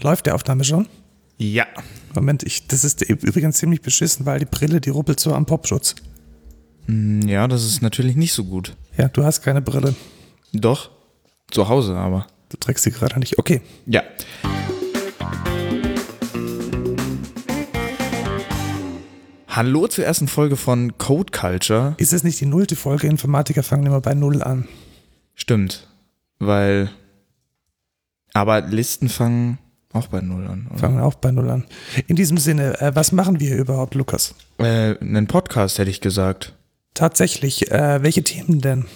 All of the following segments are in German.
Läuft der Aufnahme schon? Ja. Moment, ich, das ist übrigens ziemlich beschissen, weil die Brille, die ruppelt so am Popschutz. Hm, Ja, das ist natürlich nicht so gut. Ja, du hast keine Brille. Doch. Zu Hause aber. Du trägst sie gerade nicht. Okay. Ja. Hallo zur ersten Folge von Code Culture. Ist es nicht die nullte Folge? Informatiker fangen immer bei Null an. Stimmt. Weil. Aber Listen fangen auch bei Null an. Oder? Fangen auch bei Null an. In diesem Sinne, äh, was machen wir überhaupt, Lukas? Äh, einen Podcast hätte ich gesagt. Tatsächlich, äh, welche Themen denn?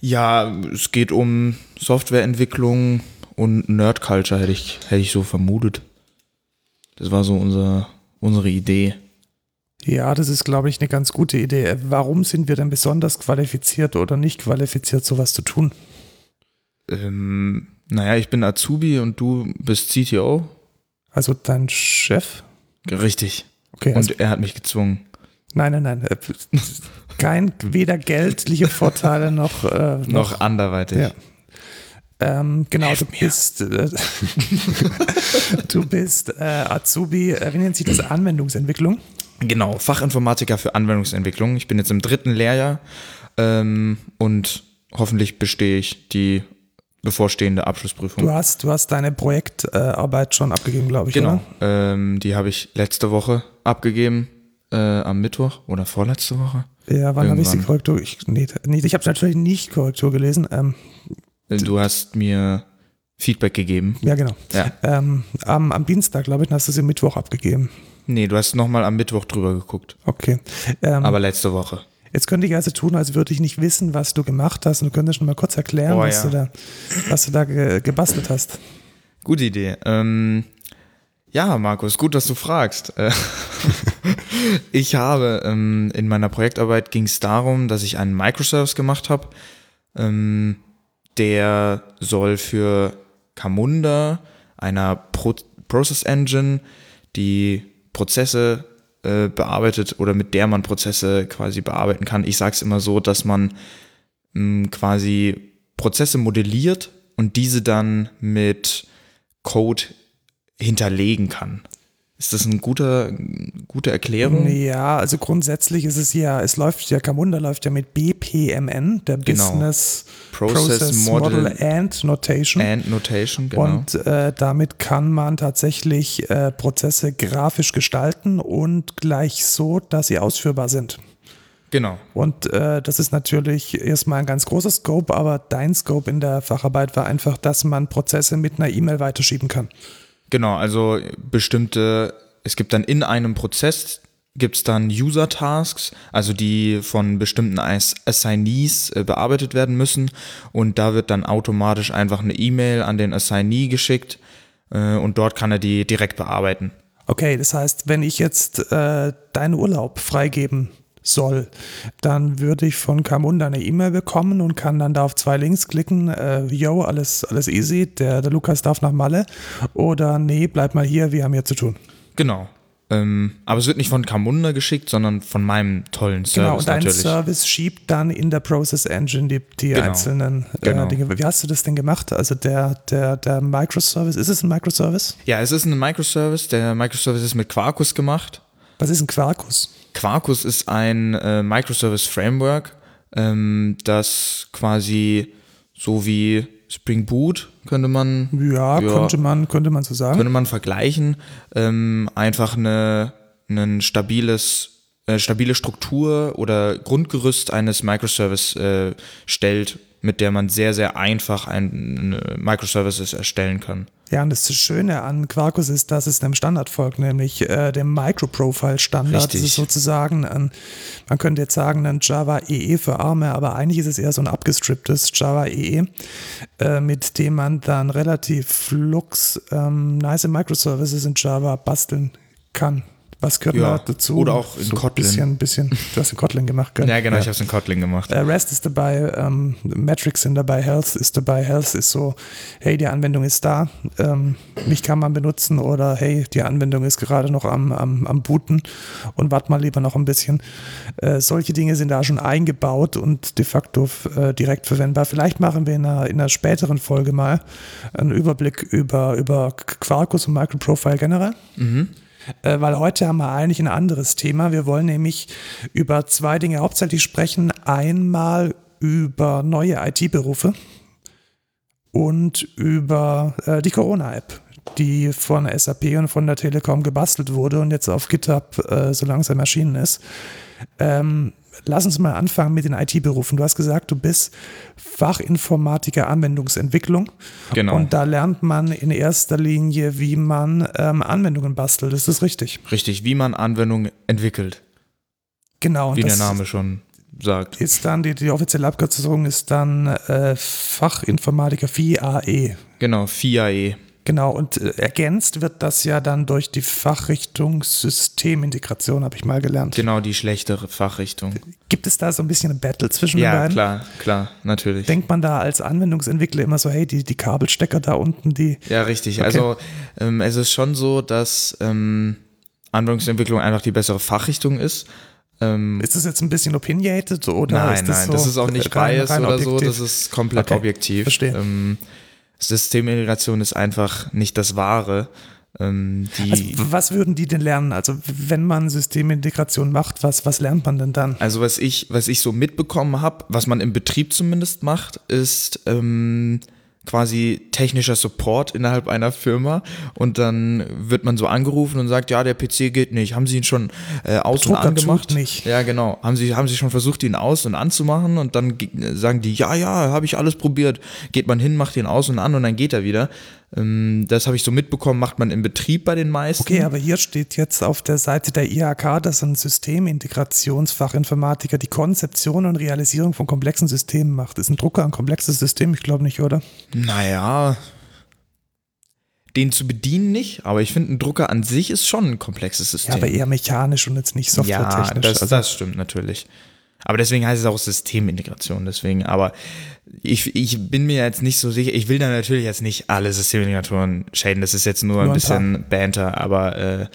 Ja, es geht um Softwareentwicklung und Nerd Culture, hätte ich, hätte ich so vermutet. Das war so unser, unsere Idee. Ja, das ist, glaube ich, eine ganz gute Idee. Äh, Warum sind wir denn besonders qualifiziert oder nicht qualifiziert, sowas zu tun? Ähm, naja, ich bin Azubi und du bist CTO. Also dein Chef? Richtig. Okay, also, Und er hat mich gezwungen. nein, nein, nein. äh, Kein, weder geldliche Vorteile noch, äh, noch, Noch anderweitig. Ja. Ähm, genau, du mir. bist, äh, du bist äh, Azubi, äh, wie nennt sich das? Anwendungsentwicklung. Genau, Fachinformatiker für Anwendungsentwicklung. Ich bin jetzt im dritten Lehrjahr ähm, und hoffentlich bestehe ich die bevorstehende Abschlussprüfung. Du hast, du hast deine Projektarbeit schon abgegeben, glaube ich, Genau, ähm, die habe ich letzte Woche abgegeben, äh, am Mittwoch oder vorletzte Woche. Ja, wann habe ich sie Irgendwann. Korrektur? Ich, nee, nee, ich habe natürlich nicht Korrektur gelesen. Ähm, Äh, Du hast mir Feedback gegeben. ja, genau. Ja. Ähm, am, am Dienstag, glaube ich, hast du sie Mittwoch abgegeben. Nee, du hast nochmal am Mittwoch drüber geguckt. Okay. Ähm, Aber letzte Woche. Jetzt könnte ich also tun, als würde ich nicht wissen, was du gemacht hast. Und du könntest schon mal kurz erklären, Oh, was, ja. du da, was du da ge gebastelt hast. Gute Idee. Ähm, ja, Markus, gut, dass du fragst. Äh, ich habe ähm, in meiner Projektarbeit ging es darum, dass ich einen Microservice gemacht habe. Ähm, der soll für Camunda, einer Pro Process Engine, die Prozesse äh, bearbeitet oder mit der man Prozesse quasi bearbeiten kann. Ich sage es immer so, dass man mh, quasi Prozesse modelliert und diese dann mit Code hinterlegen kann. Ist das eine gute, gute Erklärung? Ja, also grundsätzlich ist es ja, es läuft ja, Camunda läuft ja mit BPMN, der Genau. Business Process Model and Notation. And Notation, genau. Und äh, damit kann man tatsächlich äh, Prozesse grafisch gestalten und gleich so, dass sie ausführbar sind. genau. Und äh, das ist natürlich erstmal ein ganz großer Scope, aber dein Scope in der Facharbeit war einfach, dass man Prozesse mit einer E-Mail weiterschieben kann. Genau, also bestimmte, es gibt dann in einem Prozess, gibt es dann User-Tasks, also die von bestimmten Ass- Assignees äh, bearbeitet werden müssen. Und da wird dann automatisch einfach eine E-Mail an den Assignee geschickt äh, und dort kann er die direkt bearbeiten. Okay, das heißt, wenn ich jetzt äh, deinen Urlaub freigeben soll, dann würde ich von Camunda eine E-Mail bekommen und kann dann da auf zwei Links klicken, äh, yo, alles, alles easy, der, der Lukas darf nach Malle oder nee, bleib mal hier, wir haben hier zu tun. Genau. Ähm, aber es wird nicht von Camunda geschickt, sondern von meinem tollen Service genau, und dein natürlich. Service schiebt dann in der Process Engine die, die Genau, einzelnen äh, genau. Dinge. Wie hast du das denn gemacht? Also der, der, der Microservice, ist es ein Microservice? Ja, es ist ein Microservice. Der Microservice ist mit Quarkus gemacht. Was ist ein Quarkus? Quarkus ist ein äh, Microservice Framework, ähm, das quasi so wie Spring Boot könnte man Ja, Ja. könnte man, könnte man so sagen. könnte man vergleichen, ähm, einfach eine ein stabiles äh, stabile Struktur oder Grundgerüst eines Microservice äh, stellt, mit der man sehr sehr einfach ein, Microservices erstellen kann. Ja, und das Schöne an Quarkus ist, dass es einem Standard folgt, nämlich äh, dem Microprofile-Standard. Das ist sozusagen ein, man könnte jetzt sagen, ein Java EE für Arme, aber eigentlich ist es eher so ein abgestripptes Java EE, äh, mit dem man dann relativ flux ähm, nice Microservices in Java basteln kann. Was gehört Ja, da dazu? oder auch in so Kotlin. Bisschen, bisschen, du hast in Kotlin gemacht, gell? Ja, genau, ich habe es in Kotlin gemacht. Äh, REST ist dabei, ähm, Metrics sind dabei, Health ist dabei. Health ist so, hey, die Anwendung ist da, ähm, mich kann man benutzen oder hey, die Anwendung ist gerade noch am, am, am Booten und warte mal lieber noch ein bisschen. Äh, solche Dinge sind da schon eingebaut und de facto äh, direkt verwendbar. Vielleicht machen wir in einer, in einer späteren Folge mal einen Überblick über, über Quarkus und Microprofile generell. Äh, weil heute haben wir eigentlich ein anderes Thema. Wir wollen nämlich über zwei Dinge hauptsächlich sprechen. Einmal über neue IT-Berufe und über äh, die Corona-App, die von SAP und von der Telekom gebastelt wurde und jetzt auf GitHub äh, so langsam erschienen ist. Ähm, lass uns mal anfangen mit den IT-Berufen. Du hast gesagt, du bist Fachinformatiker Anwendungsentwicklung. Genau. Und da lernt man in erster Linie, wie man ähm, Anwendungen bastelt. Ist das richtig? Richtig, wie man Anwendungen entwickelt, Genau. wie der Name schon sagt. Ist dann, die, die offizielle Abkürzung ist dann äh, Fachinformatiker FIAE. Genau, FIAE. Genau, und äh, ergänzt wird das ja dann durch die Fachrichtung Systemintegration, habe ich mal gelernt. Genau, die schlechtere Fachrichtung. Gibt es da so ein bisschen ein Battle zwischen den Ja, beiden? klar, klar, natürlich. Denkt man da als Anwendungsentwickler immer so, hey, die, die Kabelstecker da unten, die. Ja, richtig. Okay. Also ähm, es ist schon so, dass ähm, Anwendungsentwicklung einfach die bessere Fachrichtung ist. Ähm, Ist das jetzt ein bisschen opinionated oder nein, ist das nein, so das ist auch nicht rein- biased rein oder so, objektiv? das ist komplett Okay, objektiv. verstehe. Systemintegration ist einfach nicht das Wahre. Ähm, Also, was würden die denn lernen? Also, wenn man Systemintegration macht, was, was lernt man denn dann? Also was ich, was ich so mitbekommen habe, was man im Betrieb zumindest macht, ist ähm, quasi technischer Support innerhalb einer Firma und dann wird man so angerufen und sagt, ja, der PC geht nicht. Haben Sie ihn schon äh, aus Drucker und angemacht? nicht. Ja, genau. Haben Sie, haben Sie schon versucht, ihn aus und anzumachen und dann ge- sagen die, ja, ja, habe ich alles probiert. Geht man hin, macht ihn aus und an und dann geht er wieder. Ähm, das habe ich so mitbekommen, macht man im Betrieb bei den meisten. Okay, aber hier steht jetzt auf der Seite der IHK, dass ein Systemintegrationsfachinformatiker die Konzeption und Realisierung von komplexen Systemen macht. Ist ein Drucker ein komplexes System? Ich glaube nicht, oder? Naja, den zu bedienen nicht, aber ich finde, ein Drucker an sich ist schon ein komplexes Ja, System. aber eher mechanisch und jetzt nicht softwaretechnisch. Ja, das, also, das stimmt natürlich. Aber deswegen heißt es auch Systemintegration, deswegen, aber ich, ich bin mir jetzt nicht so sicher, ich will da natürlich jetzt nicht alle Systemintegratoren schäden, das ist jetzt nur, Nur ein ein bisschen Banter, aber äh,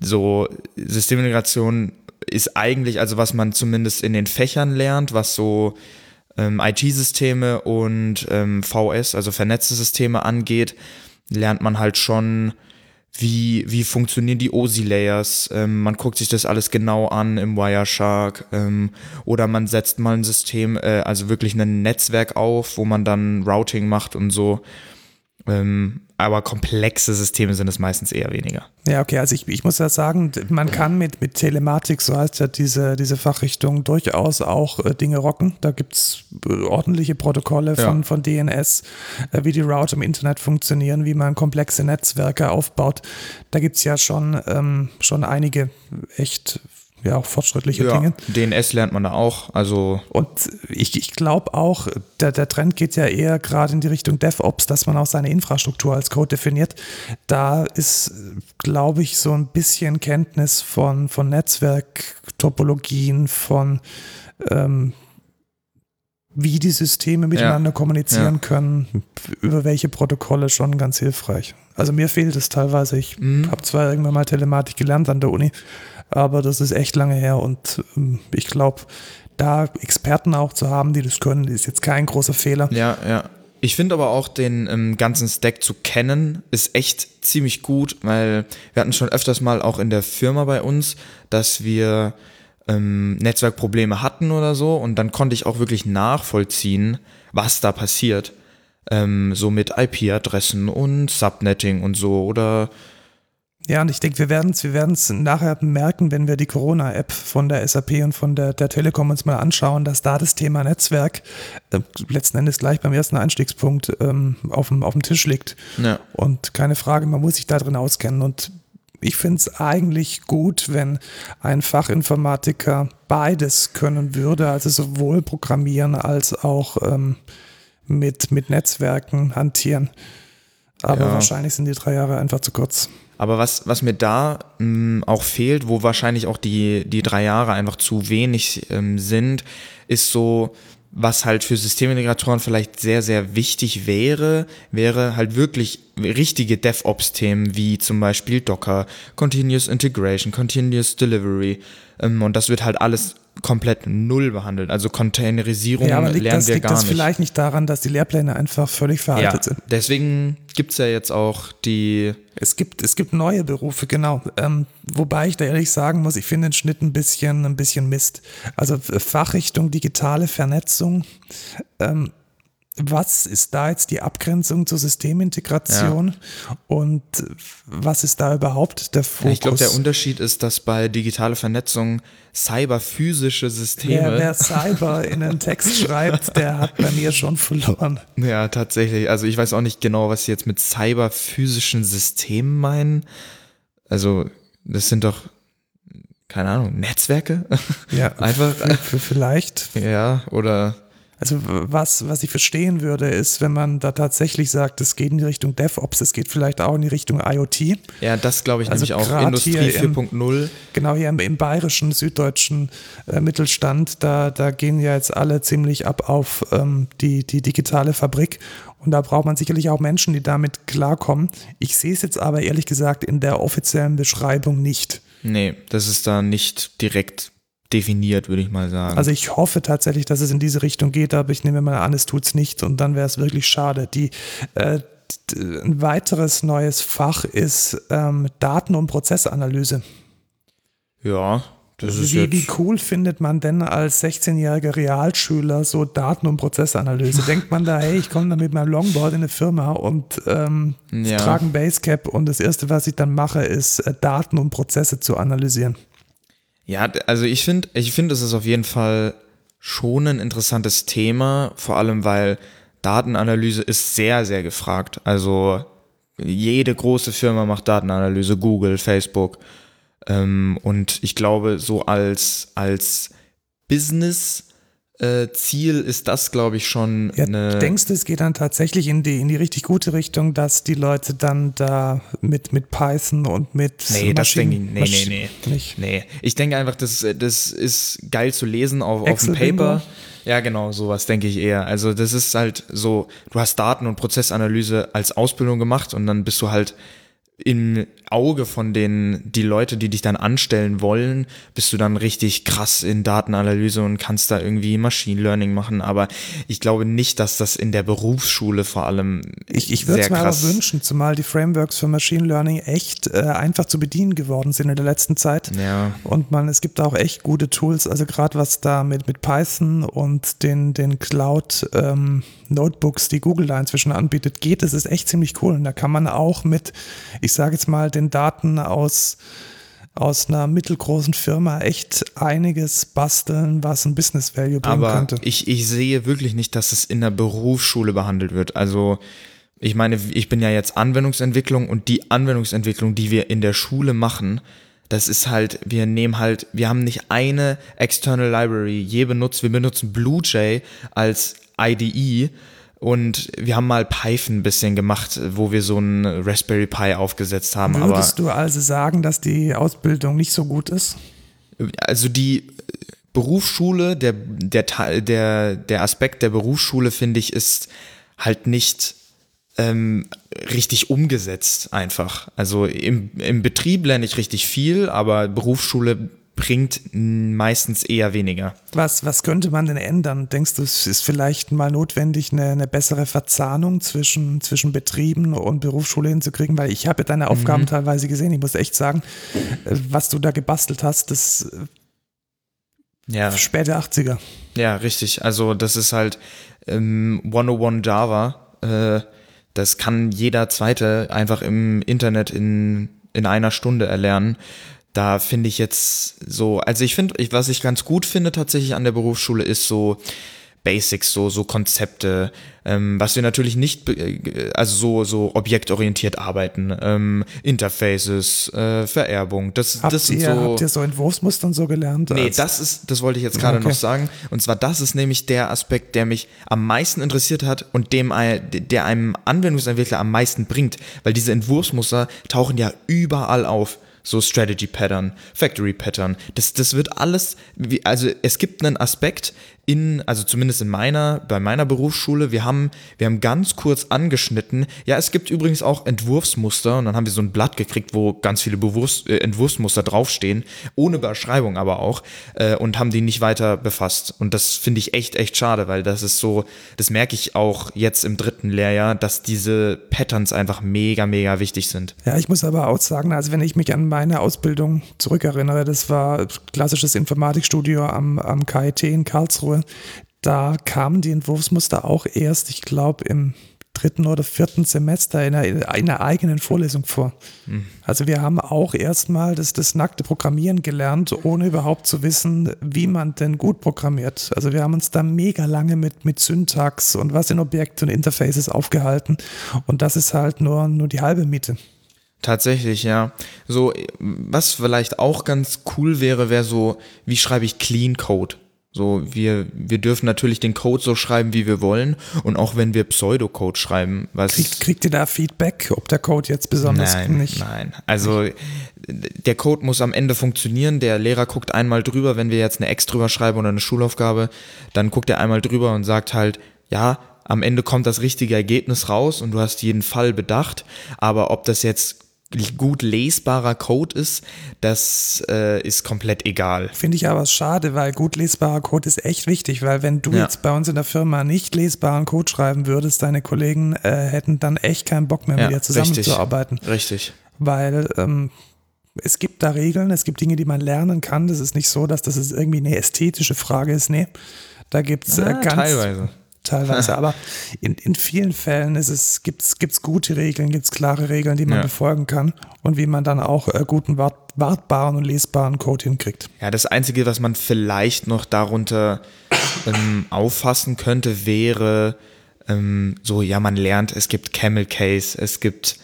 so Systemintegration ist eigentlich, also was man zumindest in den Fächern lernt, was so ähm, IT-Systeme und ähm, VS, also vernetzte Systeme angeht, lernt man halt schon, wie, wie funktionieren die OSI-Layers. Ähm, man guckt sich das alles genau an im Wireshark ähm, oder man setzt mal ein System, äh, also wirklich ein Netzwerk auf, wo man dann Routing macht und so. Ähm, aber komplexe Systeme sind es meistens eher weniger. ja, okay, also ich, ich muss ja sagen, man kann mit, mit Telematik, so heißt ja diese, diese Fachrichtung, durchaus auch äh, Dinge rocken. Da gibt es ordentliche Protokolle von, Ja. von DNS, äh, wie die Router im Internet funktionieren, wie man komplexe Netzwerke aufbaut. Da gibt es ja schon, ähm, schon einige echt ja, auch fortschrittliche Dinge. DNS lernt man da auch, also Und ich, ich glaube auch, der, der Trend geht ja eher gerade in die Richtung DevOps, dass man auch seine Infrastruktur als Code definiert. Da ist, glaube ich, so ein bisschen Kenntnis von, von Netzwerktopologien, von ähm, wie die Systeme miteinander kommunizieren ja. können, über welche Protokolle schon ganz hilfreich. Also mir fehlt es teilweise. Ich Mhm. habe zwar irgendwann mal Telematik gelernt an der Uni, aber das ist echt lange her und ähm, ich glaube, da Experten auch zu haben, die das können, ist jetzt kein großer Fehler. Ja, ja. Ich finde aber auch den ähm, ganzen Stack zu kennen, ist echt ziemlich gut, weil wir hatten schon öfters mal auch in der Firma bei uns, dass wir ähm, Netzwerkprobleme hatten oder so und dann konnte ich auch wirklich nachvollziehen, was da passiert. Ähm, so mit IP-Adressen und Subnetting und so oder Ja, und ich denke, wir werden es wir werden's nachher merken, wenn wir die Corona-App von der SAP und von der, der Telekom uns mal anschauen, dass da das Thema Netzwerk äh, letzten Endes gleich beim ersten Einstiegspunkt ähm, auf, dem, auf dem Tisch liegt. ja. Und keine Frage, man muss sich da drin auskennen. Und ich finde es eigentlich gut, wenn ein Fachinformatiker beides können würde, also sowohl programmieren als auch ähm, mit, mit Netzwerken hantieren. Aber Ja. wahrscheinlich sind die drei Jahre einfach zu kurz. Aber was, was mir da mh, auch fehlt, wo wahrscheinlich auch die, die drei Jahre einfach zu wenig ähm, sind, ist so, was halt für Systemintegratoren vielleicht sehr, sehr wichtig wäre, wäre halt wirklich richtige DevOps-Themen wie zum Beispiel Docker, Continuous Integration, Continuous Delivery. Ähm, und das wird halt alles komplett null behandelt. Also Containerisierung ja, aber liegt lernen das, wir liegt gar das nicht. vielleicht nicht daran, dass die Lehrpläne einfach völlig veraltet ja, sind? deswegen gibt's ja jetzt auch die Es gibt, es gibt neue Berufe, genau. Ähm, wobei ich da ehrlich sagen muss, ich finde den Schnitt ein bisschen, ein bisschen Mist. Also Fachrichtung digitale Vernetzung. Ähm, was ist da jetzt die Abgrenzung zur Systemintegration und was ist da überhaupt der Fokus? Ja, ich glaube, der Unterschied ist, dass bei digitale Vernetzung cyberphysische Systeme. Wer, wer Cyber in einen Text schreibt, der hat bei mir schon verloren. Ja, tatsächlich. Also ich weiß auch nicht genau, was sie jetzt mit cyberphysischen Systemen meinen. Also das sind doch, keine Ahnung, Netzwerke? Ja, Einfach. vielleicht. Ja, oder Also was, was ich verstehen würde, ist, wenn man da tatsächlich sagt, es geht in die Richtung DevOps, es geht vielleicht auch in die Richtung IoT. ja, das glaube ich Also nämlich auch. Industrie hier im- 4.0. Genau hier im, im bayerischen, süddeutschen äh, Mittelstand, da, da gehen ja jetzt alle ziemlich ab auf ähm, die, die digitale Fabrik. Und da braucht man sicherlich auch Menschen, die damit klarkommen. Ich sehe es jetzt aber ehrlich gesagt in der offiziellen Beschreibung nicht. Nee, das ist da nicht direkt definiert, würde ich mal sagen. Also ich hoffe tatsächlich, dass es in diese Richtung geht, aber ich nehme mal an, es tut's nicht und dann wäre es wirklich schade. Die, äh, ein weiteres neues Fach ist ähm, Daten- und Prozessanalyse. ja, das ist Wie, jetzt, wie cool findet man denn als 16-jähriger Realschüler so Daten- und Prozessanalyse? Denkt man da, hey, ich komme da mit meinem Longboard in eine Firma und ähm, Ja. trage ein Basecap und das Erste, was ich dann mache, ist äh, Daten und Prozesse zu analysieren. Ja, also ich finde, ich finde, es ist auf jeden Fall schon ein interessantes Thema, vor allem weil Datenanalyse ist sehr, sehr gefragt. Also jede große Firma macht Datenanalyse, Google, Facebook. Ähm, und ich glaube, so als, als Business äh, Ziel ist das, glaube ich, schon Ja, eine. denkst du, es geht dann tatsächlich in die, in die richtig gute Richtung, dass die Leute dann da mit, mit Python und mit Nee, das Maschinen- denke ich, nee, Masch- nee, nee. Nicht. Nee, ich denke einfach, das, das ist geil zu lesen auf, auf dem? Paper. Ja, genau, sowas denke ich eher. Also das ist halt so, du hast Daten- und Prozessanalyse als Ausbildung gemacht und dann bist du halt im Auge von den, die Leute, die dich dann anstellen wollen, bist du dann richtig krass in Datenanalyse und kannst da irgendwie Machine Learning machen. Aber ich glaube nicht, dass das in der Berufsschule vor allem Ich, ich würde es mir aber wünschen, zumal die Frameworks für Machine Learning echt äh, einfach zu bedienen geworden sind in der letzten Zeit. Ja. Und man, es gibt auch echt gute Tools, also gerade was da mit, mit Python und den, den Cloud ähm, Notebooks, die Google da inzwischen anbietet, geht. Das ist echt ziemlich cool. Und da kann man auch mit, ich sage jetzt mal, den Daten aus aus einer mittelgroßen Firma echt einiges basteln, was ein Business Value bringen Aber könnte. ich, ich sehe wirklich nicht, dass es in der Berufsschule behandelt wird. Also ich meine, ich bin ja jetzt Anwendungsentwicklung und die Anwendungsentwicklung, die wir in der Schule machen, das ist halt, wir nehmen halt, wir haben nicht eine External Library je benutzt. Wir benutzen BlueJ als IDE und wir haben mal Python ein bisschen gemacht, wo wir so einen Raspberry Pi aufgesetzt haben. Aber Würdest du also sagen, dass die Ausbildung nicht so gut ist? also die Berufsschule, der, der, der, der Aspekt der Berufsschule, finde ich, ist halt nicht ähm, richtig umgesetzt einfach. Also im, im Betrieb lerne ich richtig viel, aber Berufsschule bringt meistens eher weniger. Was, was könnte man denn ändern? Denkst du, es ist vielleicht mal notwendig, eine, eine bessere Verzahnung zwischen, zwischen Betrieben und Berufsschule hinzukriegen? Weil ich habe deine Aufgaben teilweise gesehen. Ich muss echt sagen, was du da gebastelt hast, das Ja. späte 80er. Ja, richtig. Also das ist halt ähm, 101 Java. Äh, das kann jeder Zweite einfach im Internet in, in einer Stunde erlernen. Da finde ich jetzt so, also ich finde, ich, was ich ganz gut finde tatsächlich an der Berufsschule ist so Basics, so, so Konzepte, ähm, was wir natürlich nicht, äh, also so, so objektorientiert arbeiten, ähm, Interfaces, äh, Vererbung, das, habt das sind ihr, so. Habt ihr so Entwurfsmustern so gelernt? Nee, das ist, das wollte ich jetzt gerade Okay. noch sagen. Und zwar, das ist nämlich der Aspekt, der mich am meisten interessiert hat und dem, der einem Anwendungsentwickler am meisten bringt. Weil diese Entwurfsmuster tauchen ja überall auf. So Strategy Pattern, Factory Pattern. Das, das wird alles, wie, also es gibt einen Aspekt in, also zumindest in meiner, bei meiner Berufsschule, wir haben, wir haben ganz kurz angeschnitten, ja, es gibt übrigens auch Entwurfsmuster und dann haben wir so ein Blatt gekriegt, wo ganz viele Bewusst, äh, Entwurfsmuster draufstehen, ohne Beschreibung aber auch, äh, und haben die nicht weiter befasst. Und das finde ich echt, echt schade, weil das ist so, das merke ich auch jetzt im dritten Lehrjahr, dass diese Patterns einfach mega, mega wichtig sind. Ja, ich muss aber auch sagen, also wenn ich mich an meine Ausbildung zurückerinnere, das war klassisches Informatikstudio am, am KIT in Karlsruhe, da kamen die Entwurfsmuster auch erst, ich glaube, im dritten oder vierten Semester in einer, in einer eigenen Vorlesung vor. Also wir haben auch erstmal das, das nackte Programmieren gelernt, ohne überhaupt zu wissen, wie man denn gut programmiert. Also wir haben uns da mega lange mit, mit Syntax und was in Objekte und Interfaces aufgehalten. Und das ist halt nur, nur die halbe Miete. Tatsächlich, ja. So, was vielleicht auch ganz cool wäre, wäre so, wie schreibe ich Clean Code? So, wir, wir dürfen natürlich den Code so schreiben, wie wir wollen. Und auch wenn wir Pseudocode schreiben, was. Kriegt, kriegt ihr da Feedback, ob der Code jetzt besonders Nein, nicht? nein. Also der Code muss am Ende funktionieren. Der Lehrer guckt einmal drüber, wenn wir jetzt eine Ex drüber schreiben oder eine Schulaufgabe, dann guckt er einmal drüber und sagt halt, ja, am Ende kommt das richtige Ergebnis raus und du hast jeden Fall bedacht. Aber ob das jetzt gut lesbarer Code ist, das äh, ist komplett egal. Finde ich aber schade, weil gut lesbarer Code ist echt wichtig, weil wenn du Ja. jetzt bei uns in der Firma nicht lesbaren Code schreiben würdest, deine Kollegen äh, hätten dann echt keinen Bock mehr Ja, mit dir zusammenzuarbeiten. Richtig. Weil ähm, es gibt da Regeln, es gibt Dinge, die man lernen kann. Das ist nicht so, dass das irgendwie eine ästhetische Frage ist. Nee, da gibt es äh, Ah, ganz teilweise. Teilweise. Aber in, in vielen Fällen ist es, gibt's, gibt's gute Regeln, gibt's klare Regeln, die man Ja. befolgen kann und wie man dann auch äh, guten, wart, wartbaren und lesbaren Code hinkriegt. Ja, das Einzige, was man vielleicht noch darunter ähm, auffassen könnte, wäre ähm, so, ja, man lernt, es gibt Camel Case, es gibt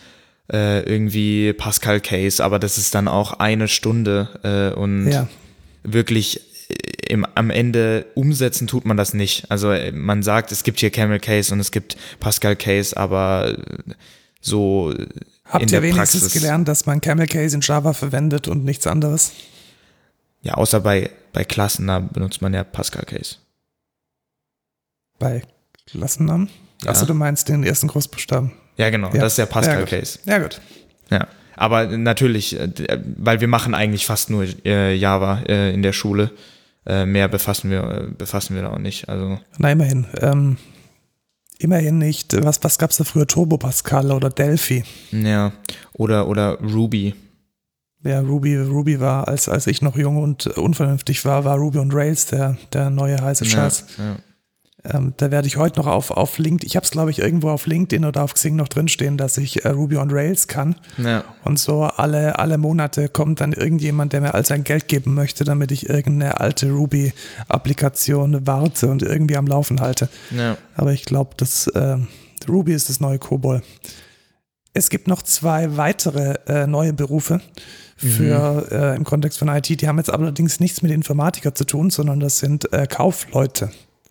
äh, irgendwie Pascal Case, aber das ist dann auch eine Stunde äh, und Ja. wirklich im, am Ende umsetzen tut man das nicht. Also äh, man sagt, es gibt hier Camel Case und es gibt Pascal Case, aber äh, so äh, Habt ihr wenigstens Praxis, gelernt, dass man Camel Case in Java verwendet und nichts anderes? ja, außer bei, bei Klassen, da benutzt man ja Pascal Case. Bei Klassennamen? Ja. Achso, du meinst den ersten Großbuchstaben. Ja, genau, Ja. das ist der Pascal. Case. Ja, gut. Ja, aber natürlich, weil wir machen eigentlich fast nur äh, Java äh, in der Schule. Äh, mehr befassen wir, befassen wir da auch nicht. Also Na, immerhin. Ähm, immerhin nicht. Was, was gab es da früher? Turbo Pascal oder Delphi? ja, oder oder Ruby. Ja, Ruby, Ruby war, als, als ich noch jung und unvernünftig war, war Ruby und Rails der, der neue heiße Scheiß. Ja, ja. Ähm, da werde ich heute noch auf, auf LinkedIn, ich habe es glaube ich irgendwo auf LinkedIn oder auf Xing noch drinstehen, dass ich äh, Ruby on Rails kann. ja. Und so alle, alle Monate kommt dann irgendjemand, der mir all sein Geld geben möchte, damit ich irgendeine alte Ruby-Applikation warte und irgendwie am Laufen halte. ja. Aber ich glaube, dass äh, Ruby ist das neue COBOL. Es gibt noch zwei weitere äh, neue Berufe für äh, im Kontext von IT. Die haben jetzt allerdings nichts mit Informatiker zu tun, sondern das sind äh, Kaufleute.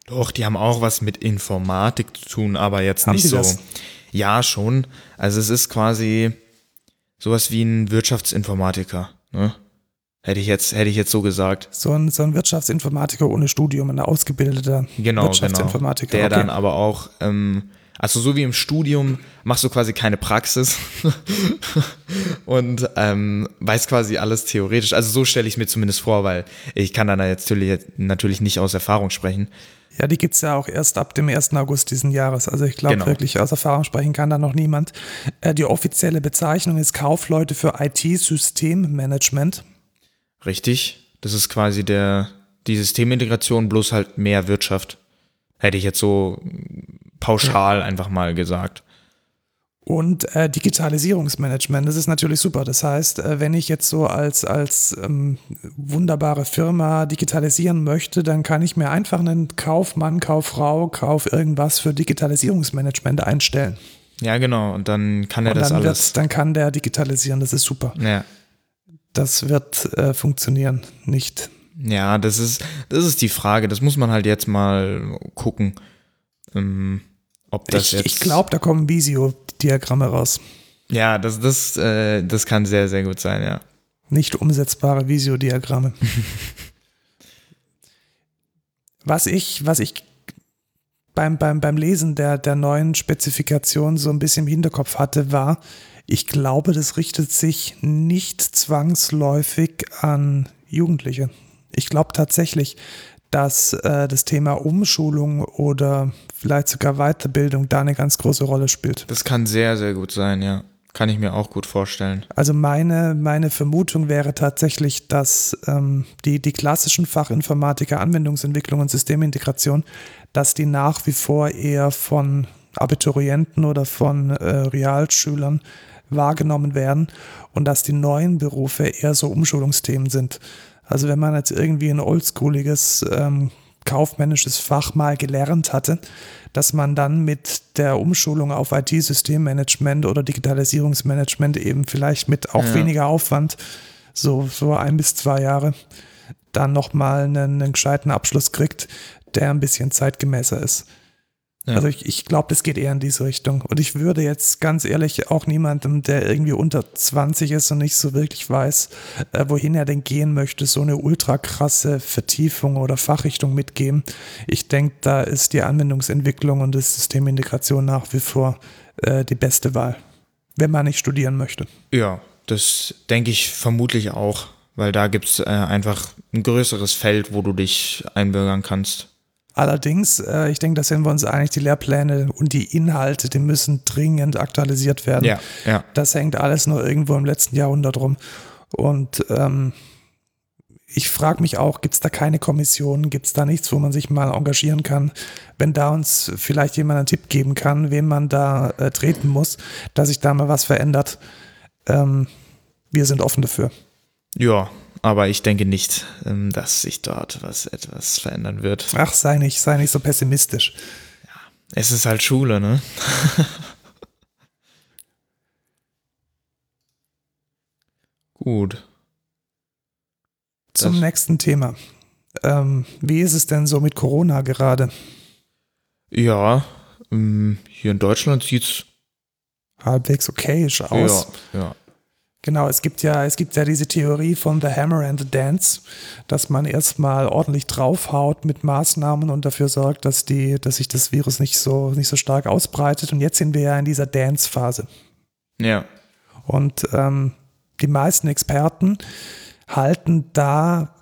Doch, die haben auch was mit Informatik zu tun, aber jetzt Haben nicht so. das? Ja, schon. Also es ist quasi sowas wie ein Wirtschaftsinformatiker. Ne? Hätte ich jetzt, hätte ich jetzt so gesagt. So ein, so ein Wirtschaftsinformatiker ohne Studium, ein ausgebildeter Genau, genau. Wirtschaftsinformatiker. Der okay. dann aber auch, ähm, also so wie im Studium machst du quasi keine Praxis und ähm, weiß quasi alles theoretisch. Also so stelle ich mir zumindest vor, weil ich kann jetzt natürlich, natürlich nicht aus Erfahrung sprechen. Ja, die gibt's ja auch erst ab dem 1. August diesen Jahres. Also ich glaube Genau. wirklich, aus Erfahrung sprechen kann da noch niemand. Äh, die offizielle Bezeichnung ist Kaufleute für IT-Systemmanagement. Richtig. Das ist quasi der, die Systemintegration bloß halt mehr Wirtschaft. Hätte ich jetzt so pauschal einfach mal gesagt. Und äh, Digitalisierungsmanagement, das ist natürlich super. Das heißt, äh, wenn ich jetzt so als, als ähm, wunderbare Firma digitalisieren möchte, dann kann ich mir einfach einen Kaufmann, Kauffrau, Kauf irgendwas für Digitalisierungsmanagement einstellen. Ja, genau. Und dann kann er das dann alles. dann kann der digitalisieren. Das ist super. Ja. Das wird äh, funktionieren, nicht. Ja, das ist, das ist die Frage. Das muss man halt jetzt mal gucken. Ähm, ob das ich. Ich glaube, da kommen Visio-Diagramme raus. Ja, das, das, äh, das kann sehr, sehr gut sein, ja. Nicht umsetzbare Visio-Diagramme. was ich, was ich beim, beim, beim Lesen der, der neuen Spezifikation so ein bisschen im Hinterkopf hatte, war, ich glaube, das richtet sich nicht zwangsläufig an Jugendliche. Ich glaube tatsächlich, dass äh, das Thema Umschulung oder vielleicht sogar Weiterbildung da eine ganz große Rolle spielt. Das kann sehr, sehr gut sein, ja. Kann ich mir auch gut vorstellen. Also meine, meine Vermutung wäre tatsächlich, dass ähm, die, die klassischen Fachinformatiker, Anwendungsentwicklung und Systemintegration, dass die nach wie vor eher von Abiturienten oder von äh, Realschülern wahrgenommen werden und dass die neuen Berufe eher so Umschulungsthemen sind. Also wenn man jetzt irgendwie ein oldschooliges ähm, kaufmännisches Fach mal gelernt hatte, dass man dann mit der Umschulung auf IT-Systemmanagement oder Digitalisierungsmanagement eben vielleicht mit auch ja. weniger Aufwand, so, so ein bis zwei Jahre, dann nochmal einen, einen gescheiten Abschluss kriegt, der ein bisschen zeitgemäßer ist. Ja. Also ich, ich glaube, das geht eher in diese Richtung. Und ich würde jetzt ganz ehrlich auch niemandem, der irgendwie unter 20 ist und nicht so wirklich weiß, äh, wohin er denn gehen möchte, so eine ultra krasse Vertiefung oder Fachrichtung mitgeben. Ich denke, da ist die Anwendungsentwicklung und das Systemintegration nach wie vor äh, die beste Wahl, wenn man nicht studieren möchte. Ja, das denke ich vermutlich auch, weil da gibt es äh, einfach ein größeres Feld, wo du dich einbürgern kannst. Allerdings, äh, ich denke, da sind wir uns einig, die Lehrpläne und die Inhalte, die müssen dringend aktualisiert werden. Ja, ja. Das hängt alles nur irgendwo im letzten Jahrhundert rum. Und ähm, ich frage mich auch, gibt es da keine Kommission, gibt es da nichts, wo man sich mal engagieren kann, wenn da uns vielleicht jemand einen Tipp geben kann, wem man da äh, treten muss, dass sich da mal was verändert. Ähm, wir sind offen dafür. Ja, aber ich denke nicht, ähm, dass sich dort was etwas verändern wird. Ach, sei nicht, sei nicht so pessimistisch. Ja, es ist halt Schule, ne? Gut. Zum das nächsten Thema. Ähm, wie ist es denn so mit Corona gerade? Ja, ähm, hier in Deutschland sieht es halbwegs okayisch aus. Ja, ja. Genau, es gibt ja, es gibt ja diese Theorie von The Hammer and the Dance, dass man erstmal ordentlich draufhaut mit Maßnahmen und dafür sorgt, dass die, dass sich das Virus nicht so, nicht so stark ausbreitet. Und jetzt sind wir ja in dieser Dance-Phase. Ja. Und ähm, die meisten Experten halten da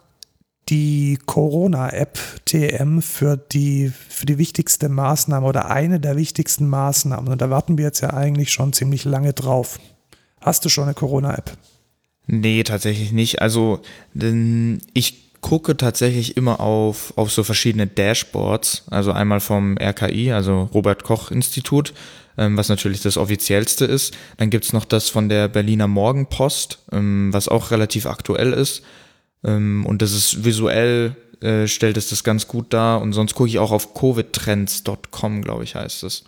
die Corona-App TM für die, für die wichtigste Maßnahme oder eine der wichtigsten Maßnahmen. Und da warten wir jetzt ja eigentlich schon ziemlich lange drauf. Hast du schon eine Corona-App? Nee, tatsächlich nicht. Also denn ich gucke tatsächlich immer auf, auf so verschiedene Dashboards. Also einmal vom RKI, also Robert Koch Institut, ähm, was natürlich das offiziellste ist. Dann gibt's noch das von der Berliner Morgenpost, ähm, was auch relativ aktuell ist. Ähm, und das ist visuell, äh, stellt es das ganz gut dar. Und sonst gucke ich auch auf covidtrends.com, glaube ich, heißt es.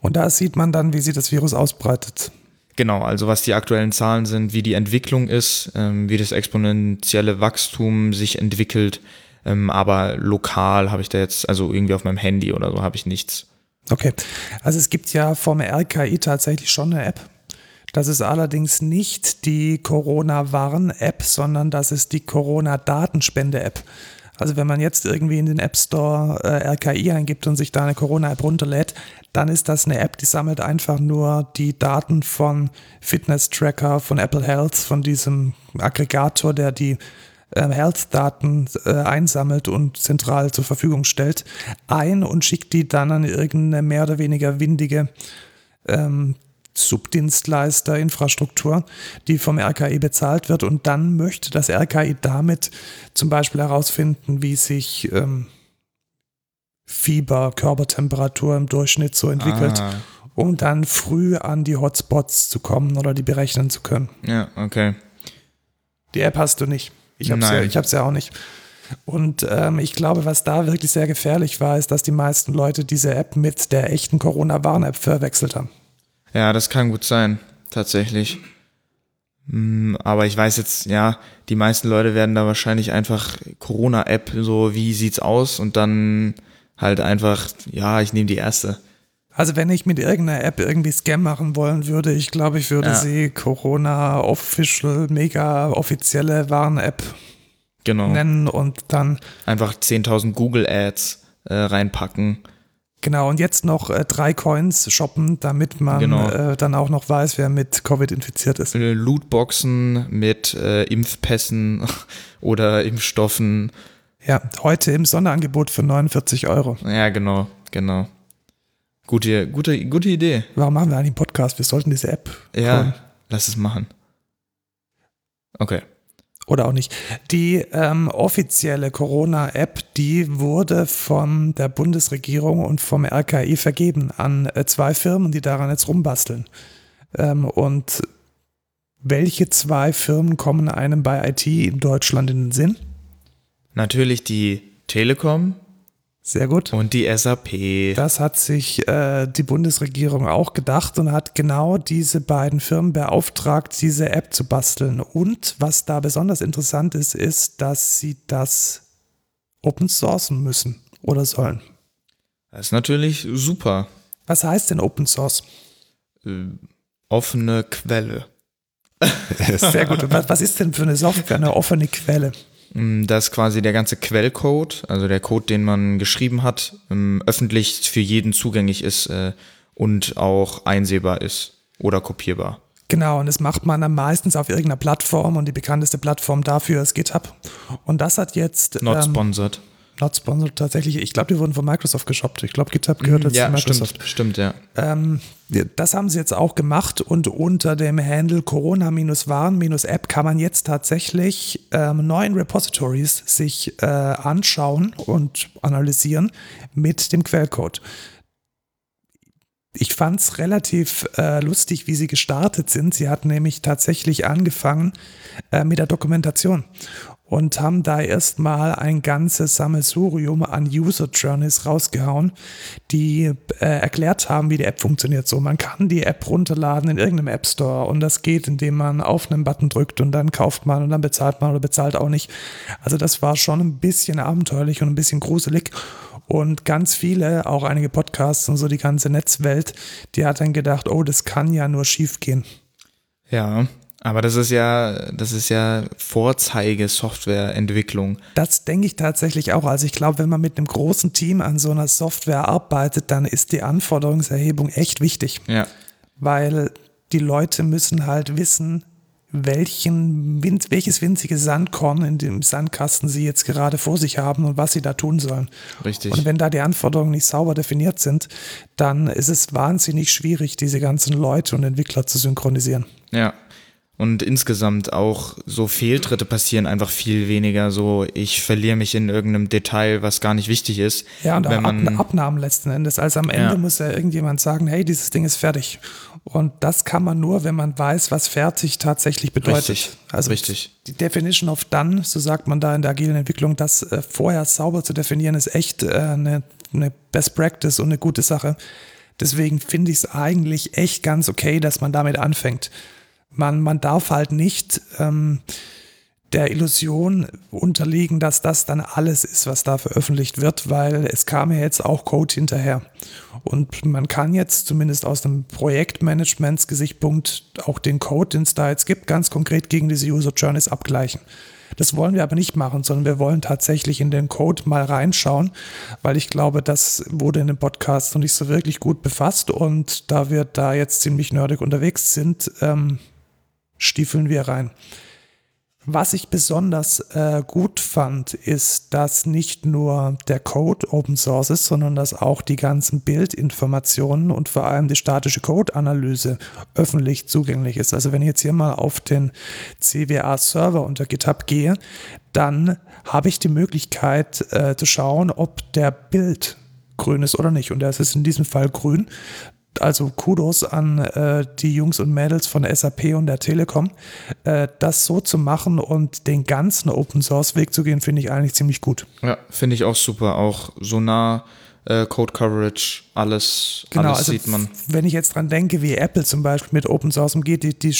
Und da sieht man dann, wie sich das Virus ausbreitet. Genau, also was die aktuellen Zahlen sind, wie die Entwicklung ist, ähm, wie das exponentielle Wachstum sich entwickelt. Ähm, aber lokal habe ich da jetzt, also irgendwie auf meinem Handy oder so, habe ich nichts. Okay, also es gibt ja vom RKI tatsächlich schon eine App. Das ist allerdings nicht die Corona-Warn-App, sondern das ist die Corona-Datenspende-App. Also wenn man jetzt irgendwie in den App Store äh, RKI eingibt und sich da eine Corona-App runterlädt, dann ist das eine App, die sammelt einfach nur die Daten von Fitness-Tracker, von Apple Health, von diesem Aggregator, der die äh, Health-Daten äh, einsammelt und zentral zur Verfügung stellt, ein und schickt die dann an irgendeine mehr oder weniger windige ähm, Subdienstleister, Infrastruktur, die vom RKI bezahlt wird. Und dann möchte das RKI damit zum Beispiel herausfinden, wie sich ähm, Fieber, Körpertemperatur im Durchschnitt so entwickelt, Ah. um dann früh an die Hotspots zu kommen oder die berechnen zu können. Ja, okay. Die App hast du nicht. Ich habe ja, ich hab's ja auch nicht. Und ähm, ich glaube, was da wirklich sehr gefährlich war, ist, dass die meisten Leute diese App mit der echten Corona-Warn-App verwechselt haben. Ja, das kann gut sein, tatsächlich. Hm, Aber ich weiß jetzt, ja, die meisten Leute werden da wahrscheinlich einfach Corona-App, so wie sieht's aus und dann halt einfach, ja, ich nehme die erste. Also wenn ich mit irgendeiner App irgendwie Scam machen wollen würde, ich glaube, ich würde Ja. sie Corona Official Mega offizielle Warn-App Genau. nennen und dann Einfach 10.000 Google-Ads äh, reinpacken. Genau und jetzt noch äh, drei Coins shoppen, damit man Genau. äh, dann auch noch weiß, wer mit Covid infiziert ist. Äh, Lootboxen mit äh, Impfpässen oder Impfstoffen. Ja, heute im Sonderangebot für 49 Euro. Ja, genau, genau. Gute, gute, gute Idee. Warum machen wir eigentlich einen Podcast? Wir sollten diese App Ja, holen. lass es machen. Okay. Oder auch nicht. Die ähm, offizielle Corona-App, die wurde von der Bundesregierung und vom RKI vergeben an äh, zwei Firmen, die daran jetzt rumbasteln. Ähm, und welche zwei Firmen kommen einem bei IT in Deutschland in den Sinn? Natürlich die Telekom Sehr gut. und die SAP. Das hat sich äh, die Bundesregierung auch gedacht und hat genau diese beiden Firmen beauftragt, diese App zu basteln. Und was da besonders interessant ist, ist, dass sie das open sourcen müssen oder sollen. Das ist natürlich super. Was heißt denn Open Source? Äh, offene Quelle. Sehr gut. Und was, was ist denn für eine Software, eine offene Quelle? Mm, Dass quasi der ganze Quellcode, also der Code, den man geschrieben hat, ähm, öffentlich für jeden zugänglich ist äh, und auch einsehbar ist oder kopierbar. Genau, und das macht man dann meistens auf irgendeiner Plattform und die bekannteste Plattform dafür ist GitHub. Und das hat jetzt Not ähm, sponsored. Not sponsored tatsächlich. Ich glaube, die wurden von Microsoft geshoppt. Ich glaube, GitHub gehört jetzt zu Ja, Microsoft. stimmt, stimmt, ja. Ähm, das haben sie jetzt auch gemacht und unter dem Handle Corona-Warn-App kann man jetzt tatsächlich ähm, neuen Repositories sich äh, anschauen und analysieren mit dem Quellcode. Ich fand es relativ äh, lustig, wie sie gestartet sind. Sie hatten nämlich tatsächlich angefangen äh, mit der Dokumentation und haben da erstmal ein ganzes Sammelsurium an User Journeys rausgehauen, die äh, erklärt haben, wie die App funktioniert. So, man kann die App runterladen in irgendeinem App Store und das geht, indem man auf einen Button drückt und dann kauft man und dann bezahlt man oder bezahlt auch nicht. Also das war schon ein bisschen abenteuerlich und ein bisschen gruselig. Und ganz viele, auch einige Podcasts und so die ganze Netzwelt, die hat dann gedacht, oh, das kann ja nur schief gehen. Ja, aber das ist ja, das ist ja Vorzeige-Softwareentwicklung. Das denke ich tatsächlich auch. Also ich glaube, wenn man mit einem großen Team an so einer Software arbeitet, dann ist die Anforderungserhebung echt wichtig, Ja, weil die Leute müssen halt wissen, welchen, welches winzige Sandkorn in dem Sandkasten sie jetzt gerade vor sich haben und was sie da tun sollen. richtig. Und wenn da die Anforderungen nicht sauber definiert sind, dann ist es wahnsinnig schwierig, diese ganzen Leute und Entwickler zu synchronisieren. Ja. Und insgesamt auch so Fehltritte passieren einfach viel weniger. So, ich verliere mich in irgendeinem Detail, was gar nicht wichtig ist. Ja, und wenn Ab man, Abnahmen letzten Endes. Also am Ende Ja. muss ja irgendjemand sagen, hey, dieses Ding ist fertig. Und das kann man nur, wenn man weiß, was fertig tatsächlich bedeutet. Richtig, also richtig. die Definition of Done, so sagt man da in der agilen Entwicklung, das äh, vorher sauber zu definieren, ist echt äh, eine, eine Best Practice und eine gute Sache. Deswegen finde ich es eigentlich echt ganz okay, dass man damit anfängt. Man, man darf halt nicht ähm, der Illusion unterliegen, dass das dann alles ist, was da veröffentlicht wird, weil es kam ja jetzt auch Code hinterher. Und man kann jetzt zumindest aus dem Projektmanagements-Gesichtspunkt auch den Code, den es da jetzt gibt, ganz konkret gegen diese User Journeys abgleichen. Das wollen wir aber nicht machen, sondern wir wollen tatsächlich in den Code mal reinschauen, weil ich glaube, das wurde in dem Podcast noch nicht so wirklich gut befasst und da wir da jetzt ziemlich nerdig unterwegs sind, ähm, stiefeln wir rein. Was ich besonders äh, gut fand, ist, dass nicht nur der Code Open Source ist, sondern dass auch die ganzen Bildinformationen und vor allem die statische Code-Analyse öffentlich zugänglich ist. Also wenn ich jetzt hier mal auf den CWA-Server unter GitHub gehe, dann habe ich die Möglichkeit äh, zu schauen, ob der Bild grün ist oder nicht. Und das ist in diesem Fall grün. Also Kudos an äh, die Jungs und Mädels von SAP und der Telekom. Äh, das so zu machen und den ganzen Open Source Weg zu gehen, finde ich eigentlich ziemlich gut. Ja, finde ich auch super. Auch so nah äh, Code Coverage, alles, Genau, alles also sieht man. wenn ich jetzt dran denke, wie Apple zum Beispiel mit Open Source umgeht, die, die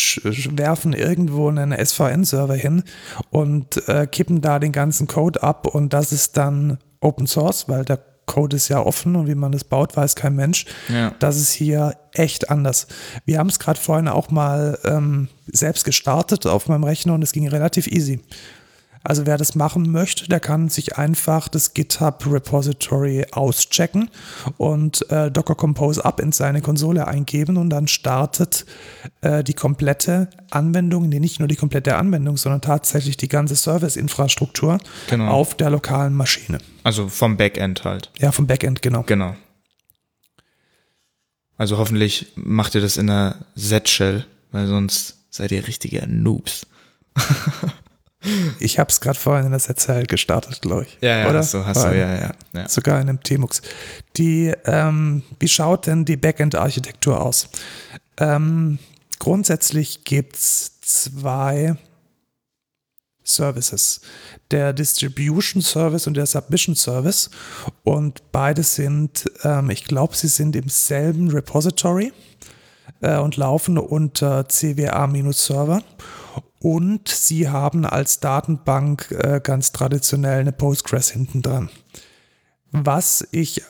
werfen irgendwo einen SVN-Server hin und äh, kippen da den ganzen Code ab und das ist dann Open Source, weil der Code ist ja offen und wie man das baut, weiß kein Mensch. Ja. Das ist hier echt anders. Wir haben es gerade vorhin auch mal ähm, selbst gestartet auf meinem Rechner und es ging relativ easy. Also wer das machen möchte, der kann sich einfach das GitHub Repository auschecken und äh, Docker Compose Up in seine Konsole eingeben und dann startet äh, die komplette Anwendung, nee, nicht nur die komplette Anwendung, sondern tatsächlich die ganze Service-Infrastruktur Genau. auf der lokalen Maschine. Also vom Backend halt. Ja, vom Backend, genau. Genau. Also hoffentlich macht ihr das in einer Z-Shell, weil sonst seid ihr richtige Noobs. Ich habe es gerade vorhin in der SZ gestartet, glaube ich. Ja, ja, Oder? hast du, hast du, ja, ja. ja. Sogar in einem Tmux. Die, ähm, wie schaut denn die Backend-Architektur aus? Ähm, grundsätzlich gibt es zwei Services. Der Distribution Service und der Submission Service. Und beide sind, ähm, ich glaube, sie sind im selben Repository äh, und laufen unter CWA-Server. Und sie haben als Datenbank äh, ganz traditionell eine Postgres hinten dran. Was ich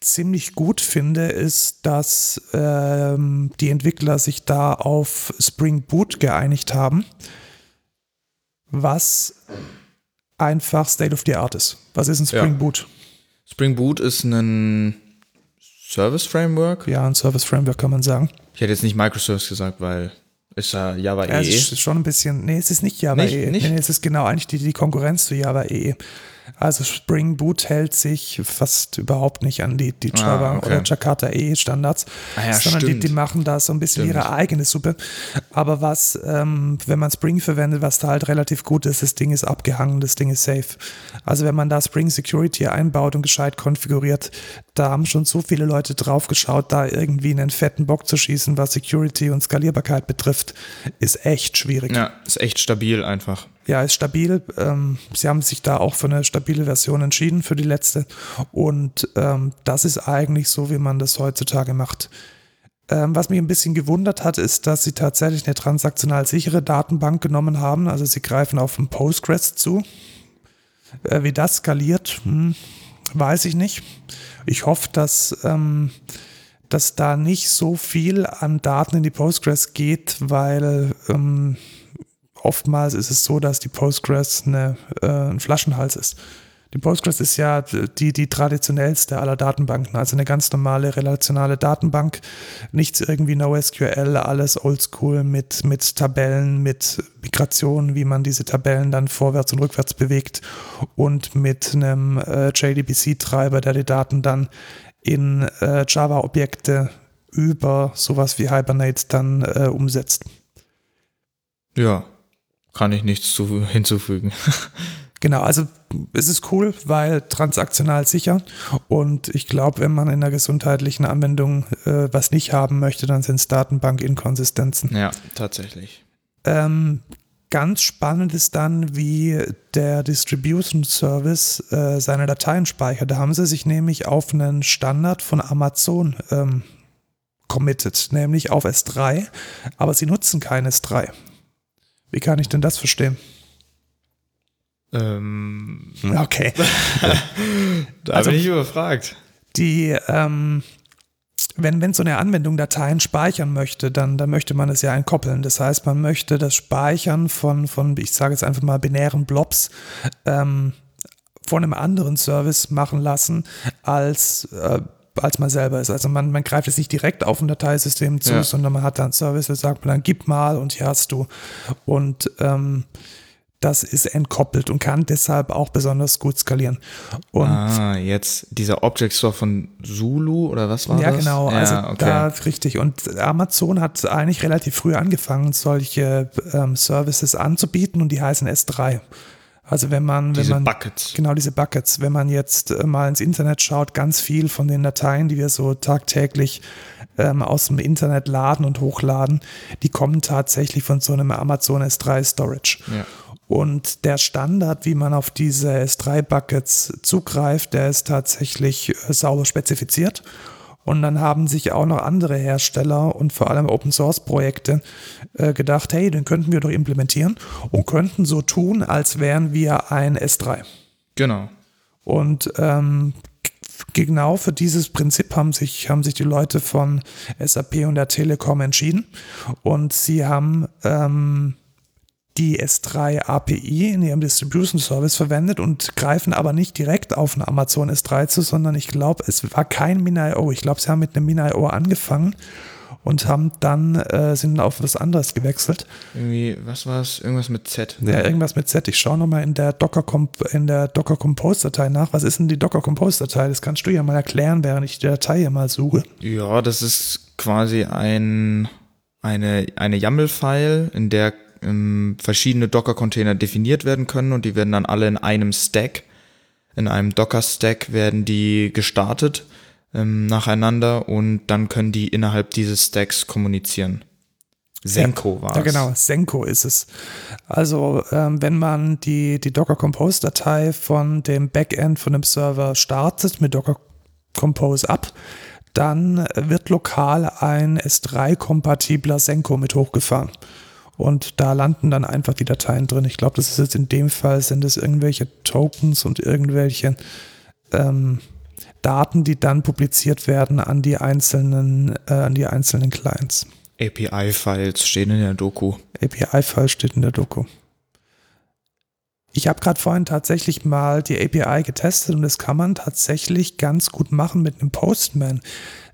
ziemlich gut finde, ist, dass ähm, die Entwickler sich da auf Spring Boot geeinigt haben, was einfach State of the Art ist. Was ist ein Spring Ja. Boot? Spring Boot ist ein Service Framework. Ja, ein Service Framework kann man sagen. Ich hätte jetzt nicht Microservice gesagt, weil ist ja Java Ja, es EE. ist schon ein bisschen, nee, es ist nicht Java Nicht? EE. Nicht? Nee, es ist genau eigentlich die, die Konkurrenz zu Java EE. Also Spring Boot hält sich fast überhaupt nicht an die, die Java Ah, okay. oder Jakarta EE Standards, Ah ja, sondern die, die machen da so ein bisschen Stimmt. ihre eigene Suppe. Aber was, ähm, wenn man Spring verwendet, was da halt relativ gut ist, das Ding ist abgehangen, das Ding ist safe. Also wenn man da Spring Security einbaut und gescheit konfiguriert, da haben schon so viele Leute drauf geschaut, da irgendwie einen fetten Bock zu schießen, was Security und Skalierbarkeit betrifft, ist echt schwierig. Ja, ist echt stabil einfach. Ja, ist stabil. Ähm, sie haben sich da auch für eine stabile Version entschieden, für die letzte. Und ähm, das ist eigentlich so, wie man das heutzutage macht. Ähm, was mich ein bisschen gewundert hat, ist, dass sie tatsächlich eine transaktional sichere Datenbank genommen haben. Also sie greifen auf ein Postgres zu. Äh, wie das skaliert, hm, weiß ich nicht. Ich hoffe, dass, ähm, dass da nicht so viel an Daten in die Postgres geht, weil ähm, oftmals ist es so, dass die Postgres eine, äh, ein Flaschenhals ist. Die Postgres ist ja die, die traditionellste aller Datenbanken, also eine ganz normale relationale Datenbank. Nichts irgendwie NoSQL, alles oldschool mit, mit Tabellen, mit Migration, wie man diese Tabellen dann vorwärts und rückwärts bewegt und mit einem äh, JDBC-Treiber, der die Daten dann in äh, Java-Objekte über sowas wie Hibernate dann äh, umsetzt. Ja, kann ich nichts zu, hinzufügen. Genau, also es ist cool, weil transaktional sicher und ich glaube, wenn man in einer gesundheitlichen Anwendung äh, was nicht haben möchte, dann sind es Datenbank-Inkonsistenzen. ja, tatsächlich. Ähm, ganz spannend ist dann, wie der Distribution Service äh, seine Dateien speichert. Da haben sie sich nämlich auf einen Standard von Amazon ähm, committed, nämlich auf S3, aber sie nutzen kein S3. Wie kann ich denn das verstehen? Ähm, Okay. da Also- bin ich überfragt. die, ähm, wenn, wenn so eine Anwendung Dateien speichern möchte, dann, dann möchte man es ja entkoppeln. Das heißt, man möchte das Speichern von, von ich sage jetzt einfach mal, binären Blobs ähm, von einem anderen Service machen lassen, als, äh, als man selber ist. Also man, man greift jetzt nicht direkt auf ein Dateisystem zu, Ja. sondern man hat da einen Service, da sagt man dann, gib mal und hier hast du. Und ähm, das ist entkoppelt und kann deshalb auch besonders gut skalieren. Und ah, jetzt dieser Object Store von Zulu oder was war ja, das? genau. Ja, also okay. da richtig. Und Amazon hat eigentlich relativ früh angefangen, solche ähm, Services anzubieten und die heißen S3. Also wenn man, Diese wenn man Buckets. genau diese Buckets, wenn man jetzt äh, mal ins Internet schaut, ganz viel von den Dateien, die wir so tagtäglich ähm, aus dem Internet laden und hochladen, die kommen tatsächlich von so einem Amazon S3 Storage. Ja. Und der Standard, wie man auf diese S3-Buckets zugreift, der ist tatsächlich äh, sauber spezifiziert. Und dann haben sich auch noch andere Hersteller und vor allem Open-Source-Projekte äh, gedacht, hey, den könnten wir doch implementieren und könnten so tun, als wären wir ein S3. Genau. Und ähm, genau für dieses Prinzip haben sich, haben sich die Leute von SAP und der Telekom entschieden. Und sie haben ähm, die S3 API in ihrem Distribution Service verwendet und greifen aber nicht direkt auf einen Amazon S3 zu, sondern ich glaube, es war kein Mini.io. Ich glaube, sie haben mit einem Mini.io angefangen und haben dann äh, sind auf was anderes gewechselt. Irgendwie, was war es? Irgendwas mit Z. Ja, irgendwas mit Z. Ich schaue nochmal in der Docker in der Docker Compose Datei nach. Was ist denn die Docker Compose Datei? Das kannst du ja mal erklären, während ich die Datei hier mal suche. Ja, das ist quasi ein, eine, eine YAML-File, in der ähm, verschiedene Docker-Container definiert werden können und die werden dann alle in einem Stack, in einem Docker-Stack werden die gestartet ähm, nacheinander und dann können die innerhalb dieses Stacks kommunizieren. Senko war Ja, es. genau, Senko ist es. Also, ähm, wenn man die, die Docker Compose Datei von dem Backend von dem Server startet mit Docker Compose ab, dann wird lokal ein S3-kompatibler Senko mit hochgefahren. Und da landen dann einfach die Dateien drin. Ich glaube, das ist jetzt in dem Fall, sind es irgendwelche Tokens und irgendwelche ähm, Daten, die dann publiziert werden an die einzelnen, äh, an die einzelnen Clients. API-Files stehen in der Doku. API-File steht in der Doku. Ich habe gerade vorhin tatsächlich mal die API getestet und das kann man tatsächlich ganz gut machen mit einem Postman,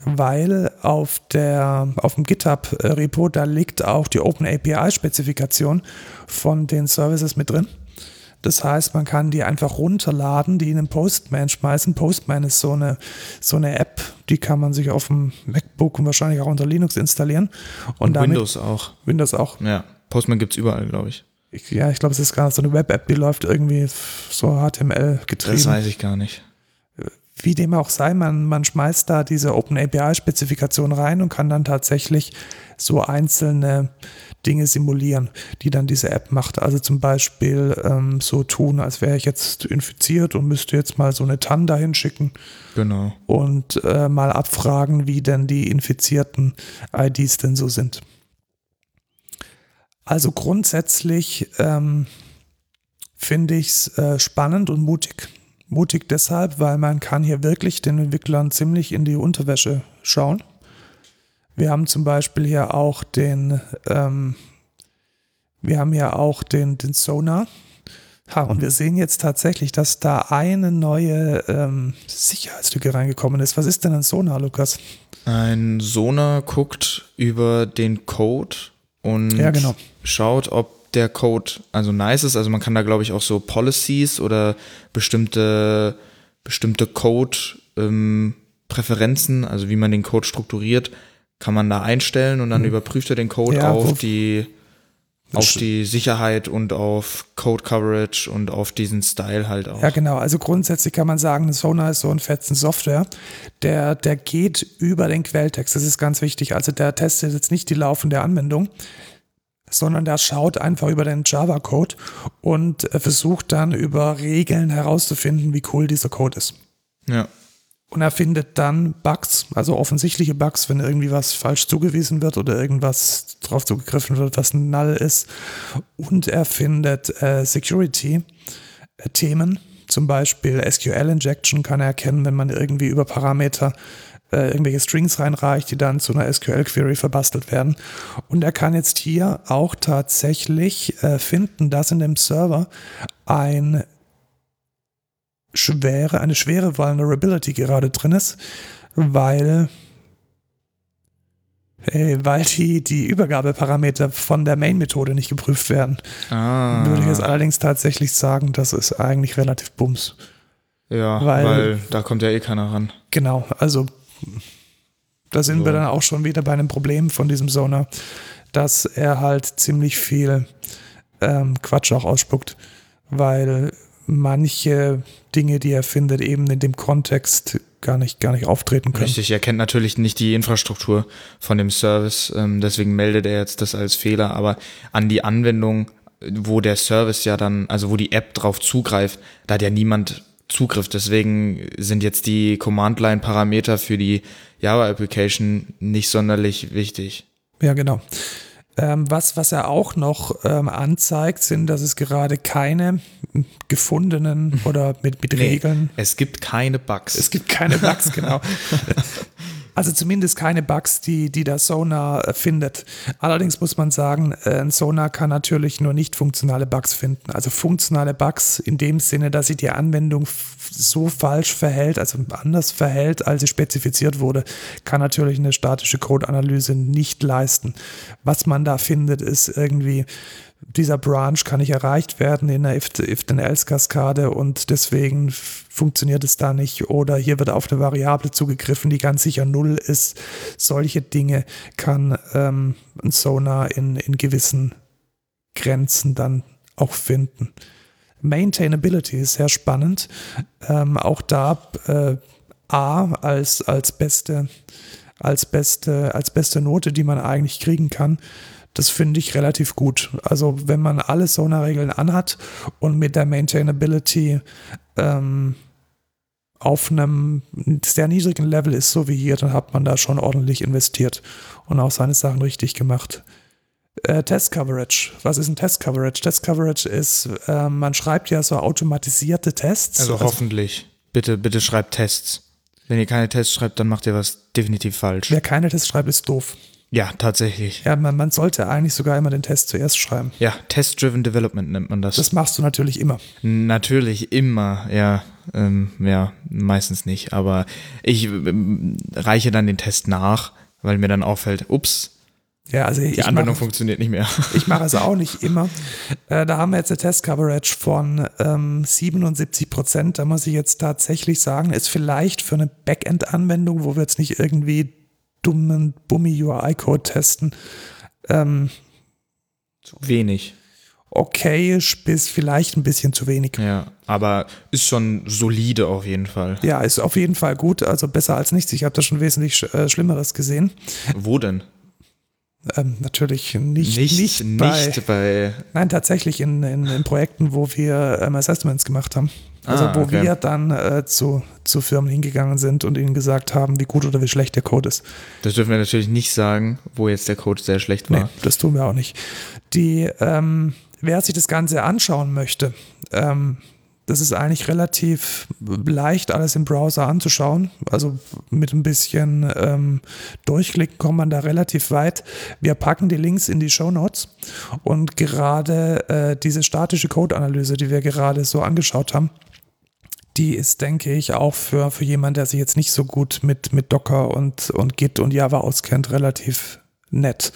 weil auf der auf dem GitHub Repo da liegt auch die Open API Spezifikation von den Services mit drin. Das heißt, man kann die einfach runterladen, die in einen Postman schmeißen. Postman ist so eine, so eine App, die kann man sich auf dem MacBook und wahrscheinlich auch unter Linux installieren. Und, Und damit, Windows auch. Windows auch. Ja, Postman gibt's überall, glaube ich. Ich, ja, ich glaube, es ist gar so eine Web-App, die läuft irgendwie so HTML Das getrieben. weiß ich gar nicht. Wie dem auch sei, man, man schmeißt da diese Open API-Spezifikation rein und kann dann tatsächlich so einzelne Dinge simulieren, die dann diese App macht. Also zum Beispiel ähm, so tun, als wäre ich jetzt infiziert und müsste jetzt mal so eine TAN dahin schicken Genau. und äh, mal abfragen, wie denn die infizierten IDs denn so sind. Also grundsätzlich ähm, finde ich es äh, spannend und mutig. Mutig deshalb, weil man kann hier wirklich den Entwicklern ziemlich in die Unterwäsche schauen. Wir haben zum Beispiel hier auch den, ähm, wir haben ja auch den, den Sonar. Ha, und wir sehen jetzt tatsächlich, dass da eine neue ähm, Sicherheitslücke reingekommen ist. Was ist denn ein Sonar, Lukas? Ein Sonar guckt über den Code und Ja, genau. schaut, ob der Code also nice ist. Also man kann da, glaube ich, auch so Policies oder bestimmte, bestimmte Code-Präferenzen, also wie man den Code strukturiert, kann man da einstellen und dann überprüft er den Code Mhm. Ja, auf die auf die Sicherheit und auf Code Coverage und auf diesen Style halt auch. Ja, genau. Also grundsätzlich kann man sagen, Sonar ist so ein fetzen Software, der, der geht über den Quelltext. Das ist ganz wichtig. Also der testet jetzt nicht die laufende Anwendung, sondern der schaut einfach über den Java-Code und äh, versucht dann über Regeln herauszufinden, wie cool dieser Code ist. ja. Und er findet dann Bugs, also offensichtliche Bugs, wenn irgendwie was falsch zugewiesen wird oder irgendwas drauf zugegriffen wird, was null ist. Und er findet äh, Security-Themen, zum Beispiel SQL-Injection kann er erkennen, wenn man irgendwie über Parameter äh, irgendwelche Strings reinreicht, die dann zu einer SQL-Query verbastelt werden. Und er kann jetzt hier auch tatsächlich äh, finden, dass in dem Server ein schwere, eine schwere Vulnerability gerade drin ist, weil, weil die, die Übergabeparameter von der Main-Methode nicht geprüft werden. Ah. Würde ich jetzt allerdings tatsächlich sagen, das ist eigentlich relativ bums. Ja, Weil- weil, da kommt ja eh keiner ran. Genau, also da sind wir So. dann auch schon wieder bei einem Problem von diesem Sonar, dass er halt ziemlich viel ähm, Quatsch auch ausspuckt. weil manche Dinge, die er findet, eben in dem Kontext gar nicht, gar nicht auftreten können. Richtig, er kennt natürlich nicht die Infrastruktur von dem Service, ähm, deswegen meldet er jetzt das als Fehler, aber an die Anwendung, wo der Service ja dann, also wo die App drauf zugreift, da hat ja niemand Zugriff. Deswegen sind jetzt die Command-Line-Parameter für die Java-Application nicht sonderlich wichtig. Ja, genau. Ähm, was, was er auch noch ähm, anzeigt, sind, dass es gerade keine gefundenen oder mit, mit nee, Regeln. Es gibt keine Bugs. Es gibt keine Bugs, genau. Also zumindest keine Bugs, die, die der Sonar findet. Allerdings muss man sagen, äh, ein Sonar kann natürlich nur nicht funktionale Bugs finden. Also funktionale Bugs in dem Sinne, dass sich die Anwendung so falsch verhält, also anders verhält, als sie spezifiziert wurde, kann natürlich eine statische Code-Analyse nicht leisten. Was man da findet, ist irgendwie dieser Branch kann nicht erreicht werden in der If-then-Else-Kaskade und deswegen funktioniert es da nicht. Oder hier wird auf eine Variable zugegriffen, die ganz sicher null ist. Solche Dinge kann ähm, ein Sonar in, in gewissen Grenzen dann auch finden. Maintainability ist sehr spannend. Ähm, auch da äh, A als, als, beste, als, beste, als beste Note, die man eigentlich kriegen kann. Das finde ich relativ gut. Also wenn man alle Sonar-Regeln anhat und mit der Maintainability ähm, auf einem sehr niedrigen Level ist, so wie hier, dann hat man da schon ordentlich investiert und auch seine Sachen richtig gemacht. Äh, Test Coverage. Was ist ein Test Coverage? Test Coverage ist, äh, man schreibt ja so automatisierte Tests. Also, also hoffentlich. Bitte, bitte schreibt Tests. Wenn ihr keine Tests schreibt, dann macht ihr was definitiv falsch. Wer keine Tests schreibt, ist doof. Ja, tatsächlich. Ja, man, man sollte eigentlich sogar immer den Test zuerst schreiben. Ja, Test-Driven Development nennt man das. Das machst du natürlich immer. Natürlich immer, ja. Ähm, ja, meistens nicht. Aber ich ähm, reiche dann den Test nach, weil mir dann auffällt, ups, ja, also die Anwendung mach, funktioniert nicht mehr. Ich mache es auch nicht immer. Äh, da haben wir jetzt eine Test-Coverage von ähm, 77 Prozent. Da muss ich jetzt tatsächlich sagen, ist vielleicht für eine Backend-Anwendung, wo wir jetzt nicht irgendwie dummen Bummi-UI-Code testen. Ähm, zu wenig. Okay, bis vielleicht ein bisschen zu wenig. Ja, aber ist schon solide auf jeden Fall. Ja, ist auf jeden Fall gut, also besser als nichts. Ich habe da schon wesentlich äh, Schlimmeres gesehen. Wo denn? Ähm, natürlich nicht, nicht, nicht, nicht bei, Nein, tatsächlich in, in, in Projekten, wo wir ähm, Assessments gemacht haben. Also ah, wo okay. wir dann äh, zu, zu Firmen hingegangen sind und ihnen gesagt haben, wie gut oder wie schlecht der Code ist. Das dürfen wir natürlich nicht sagen, wo jetzt der Code sehr schlecht war. Nee, das tun wir auch nicht. Die, ähm, wer sich das Ganze anschauen möchte, ähm, das ist eigentlich relativ leicht, alles im Browser anzuschauen. Also mit ein bisschen ähm, Durchklicken kommt man da relativ weit. Wir packen die Links in die Show Notes und gerade äh, diese statische Code-Analyse, die wir gerade so angeschaut haben, die ist, denke ich, auch für, für jemanden, der sich jetzt nicht so gut mit, mit Docker und, und Git und Java auskennt, relativ nett.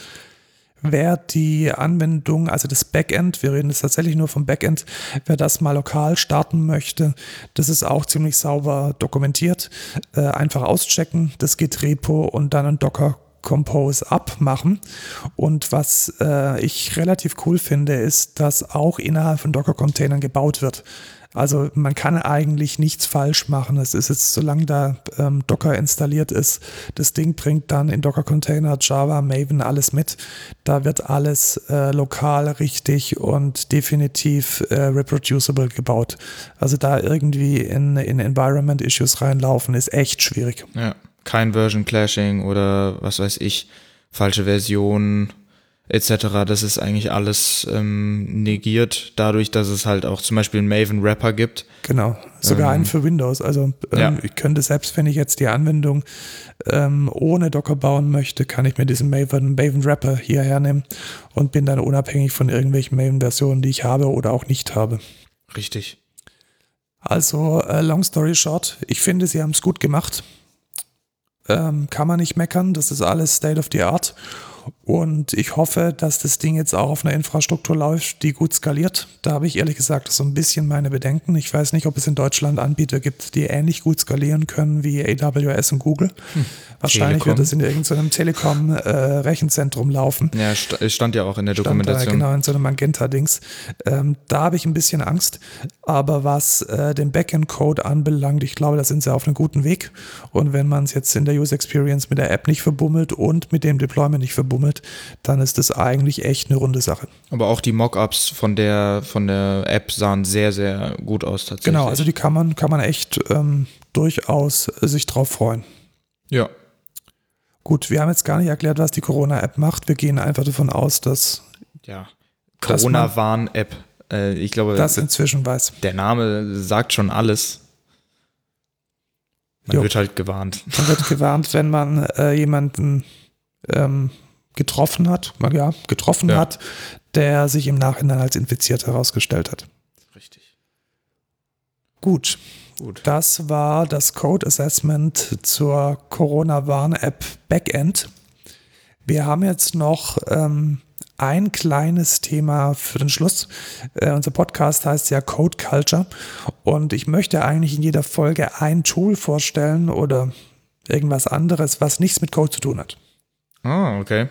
Wer die Anwendung, also das Backend, wir reden jetzt tatsächlich nur vom Backend, wer das mal lokal starten möchte, das ist auch ziemlich sauber dokumentiert. Äh, einfach auschecken, das Git-Repo und dann ein Docker Compose abmachen. Und was äh, ich relativ cool finde, ist, dass auch innerhalb von Docker-Containern gebaut wird. Also man kann eigentlich nichts falsch machen. Es ist jetzt, solange da ähm, Docker installiert ist, das Ding bringt dann in Docker-Container, Java, Maven alles mit. Da wird alles äh, lokal richtig und definitiv äh, reproducible gebaut. Also da irgendwie in, in Environment-Issues reinlaufen, ist echt schwierig. Ja, kein Version-Clashing oder was weiß ich, falsche Versionen etc. Das ist eigentlich alles ähm, negiert, dadurch, dass es halt auch zum Beispiel einen Maven Wrapper gibt. Genau, sogar ähm, einen für Windows. Also ähm, ja. ich könnte selbst, wenn ich jetzt die Anwendung ähm, ohne Docker bauen möchte, kann ich mir diesen Maven, Maven Wrapper hier hernehmen und bin dann unabhängig von irgendwelchen Maven-Versionen, die ich habe oder auch nicht habe. Richtig. Also, äh, long story short, ich finde, sie haben es gut gemacht. Ähm, kann man nicht meckern, das ist alles State of the Art. Und ich hoffe, dass das Ding jetzt auch auf einer Infrastruktur läuft, die gut skaliert. Da habe ich ehrlich gesagt so ein bisschen meine Bedenken. Ich weiß nicht, ob es in Deutschland Anbieter gibt, die ähnlich gut skalieren können wie AWS und Google. Hm. Wahrscheinlich Telekom. wird es in irgendeinem Telekom-Rechenzentrum äh, laufen. Ja, st stand ja auch in der Dokumentation. Stand, äh, genau, in so einem Magenta-Dings. Ähm, da habe ich ein bisschen Angst. Aber was äh, den Backend-Code anbelangt, ich glaube, da sind sie auf einem guten Weg. Und wenn man es jetzt in der User Experience mit der App nicht verbummelt und mit dem Deployment nicht verbummelt, wird, dann ist das eigentlich echt eine runde Sache. Aber auch die Mockups von der, von der App sahen sehr, sehr gut aus tatsächlich. Genau, also die kann man, kann man echt ähm, durchaus sich drauf freuen. Ja. Gut, wir haben jetzt gar nicht erklärt, was die Corona-App macht. Wir gehen einfach davon aus, dass. Ja. Corona-Warn-App. Äh, ich glaube. Das inzwischen weiß. Der Name sagt schon alles. Man jo. wird halt gewarnt. Man wird gewarnt, wenn man äh, jemanden ähm, getroffen hat, ja, getroffen ja. hat, der sich im Nachhinein als infiziert herausgestellt hat. Richtig. Gut. Gut. Das war das Code Assessment zur Corona-Warn-App Backend. Wir haben jetzt noch ähm, ein kleines Thema für den Schluss. Äh, unser Podcast heißt ja Code Culture und ich möchte eigentlich in jeder Folge ein Tool vorstellen oder irgendwas anderes, was nichts mit Code zu tun hat. Ah, okay.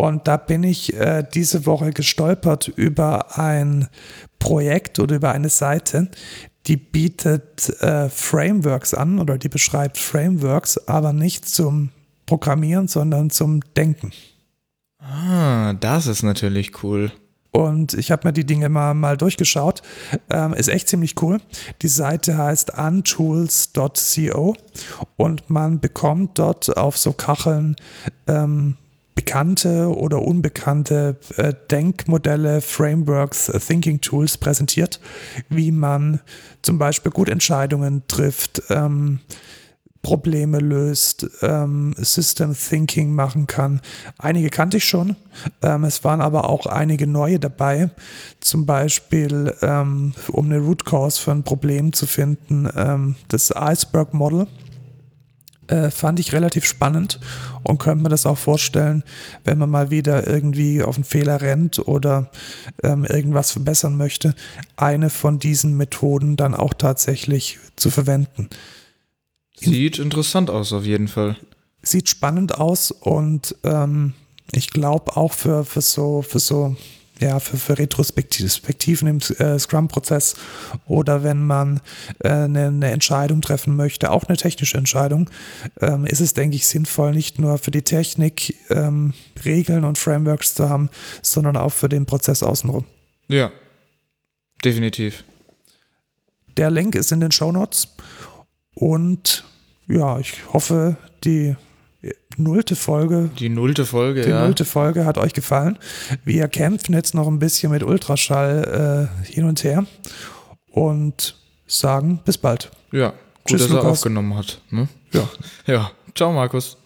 Und da bin ich äh, diese Woche gestolpert über ein Projekt oder über eine Seite, die bietet äh, Frameworks an oder die beschreibt Frameworks, aber nicht zum Programmieren, sondern zum Denken. Ah, das ist natürlich cool. Und ich habe mir die Dinge mal, mal durchgeschaut. Ähm, ist echt ziemlich cool. Die Seite heißt untools.co und man bekommt dort auf so Kacheln ähm, bekannte oder unbekannte äh, Denkmodelle, Frameworks, äh, Thinking Tools präsentiert, wie man zum Beispiel gut Entscheidungen trifft, ähm, Probleme löst, ähm, System Thinking machen kann. Einige kannte ich schon. Ähm, es waren aber auch einige neue dabei. Zum Beispiel, ähm, um eine Root Cause für ein Problem zu finden, ähm, das Iceberg Model äh, fand ich relativ spannend und könnte mir das auch vorstellen, wenn man mal wieder irgendwie auf einen Fehler rennt oder ähm, irgendwas verbessern möchte, eine von diesen Methoden dann auch tatsächlich zu verwenden. Sieht interessant aus, auf jeden Fall. Sieht spannend aus und ähm, ich glaube auch für, für so, für so ja, für, für Retrospektiven im äh, Scrum-Prozess oder wenn man äh, eine, eine, Entscheidung treffen möchte, auch eine technische Entscheidung, ähm, ist es, denke ich, sinnvoll, nicht nur für die Technik ähm, Regeln und Frameworks zu haben, sondern auch für den Prozess außenrum. Ja, definitiv. Der Link ist in den Show Notes und ja, ich hoffe, die nullte Folge. Die nullte Folge, die ja. Die nullte Folge hat euch gefallen. Wir kämpfen jetzt noch ein bisschen mit Ultraschall äh, hin und her und sagen bis bald. Ja, gut, Tschüss, dass er Lukas. aufgenommen hat. Ne? Ja. Ja, ciao Markus.